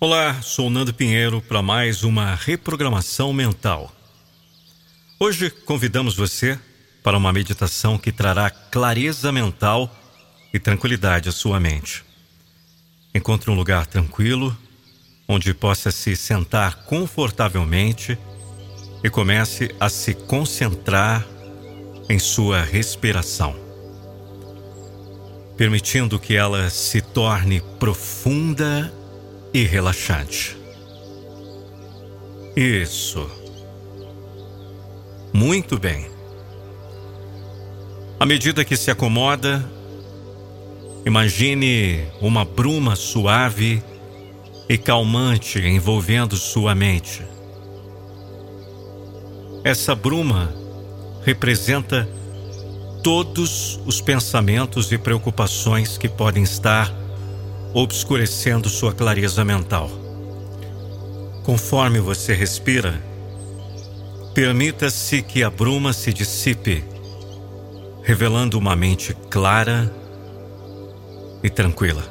Olá, sou Nando Pinheiro para mais uma reprogramação mental. Hoje convidamos você para uma meditação que trará clareza mental e tranquilidade à sua mente. Encontre um lugar tranquilo, onde possa se sentar confortavelmente e comece a se concentrar em sua respiração, permitindo que ela se torne profunda e relaxante. Isso. Muito bem. À medida que se acomoda, imagine uma bruma suave e calmante envolvendo sua mente. Essa bruma representa todos os pensamentos e preocupações que podem estar obscurecendo sua clareza mental. Conforme você respira, permita-se que a bruma se dissipe, revelando uma mente clara e tranquila.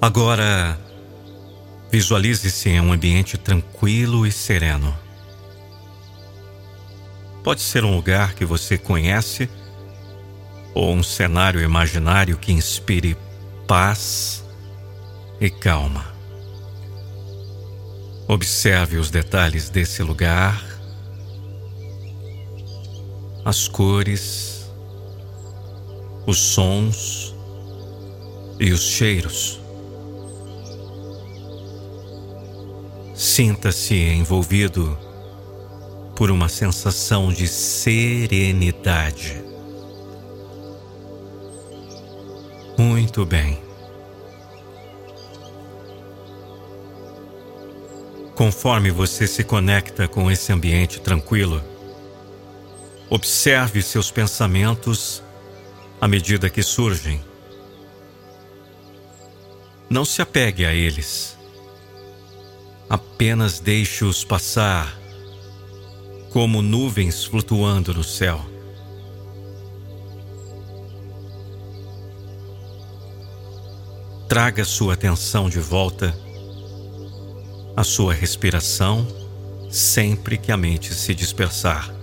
Agora, visualize-se em um ambiente tranquilo e sereno. Pode ser um lugar que você conhece ou um cenário imaginário que inspire paz e calma. Observe os detalhes desse lugar, as cores, os sons e os cheiros. Sinta-se envolvido por uma sensação de serenidade. Muito bem. Conforme você se conecta com esse ambiente tranquilo, observe seus pensamentos à medida que surgem. Não se apegue a eles. Apenas deixe-os passar como nuvens flutuando no céu. Traga sua atenção de volta à sua respiração sempre que a mente se dispersar.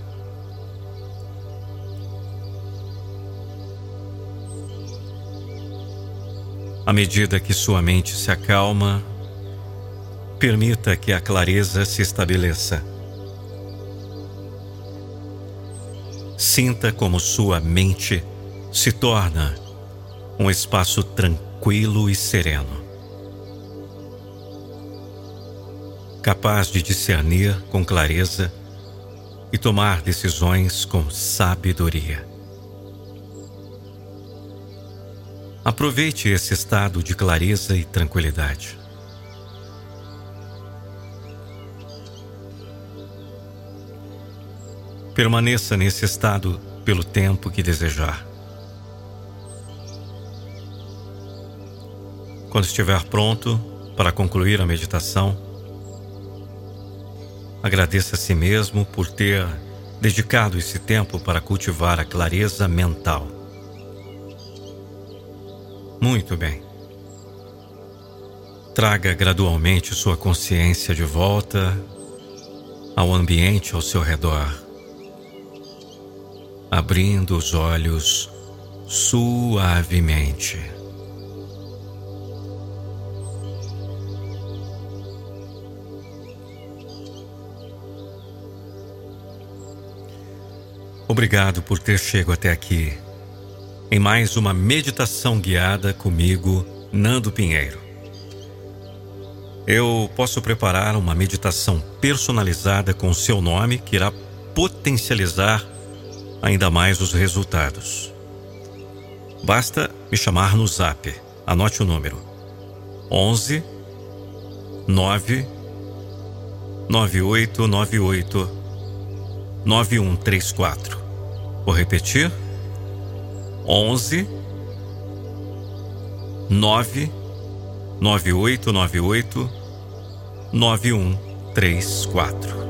À medida que sua mente se acalma, permita que a clareza se estabeleça. Sinta como sua mente se torna um espaço tranquilo e sereno. Capaz de discernir com clareza e tomar decisões com sabedoria. Aproveite esse estado de clareza e tranquilidade. Permaneça nesse estado pelo tempo que desejar. Quando estiver pronto para concluir a meditação, agradeça a si mesmo por ter dedicado esse tempo para cultivar a clareza mental. Muito bem. Traga gradualmente sua consciência de volta ao ambiente ao seu redor abrindo os olhos suavemente. Obrigado por ter chegado até aqui em mais uma meditação guiada comigo, Nando Pinheiro. Eu posso preparar uma meditação personalizada com seu nome que irá potencializar ainda mais os resultados. Basta me chamar no zap. Anote o número: 11 9 9898 9134. Vou repetir: 11 9 9898 9134.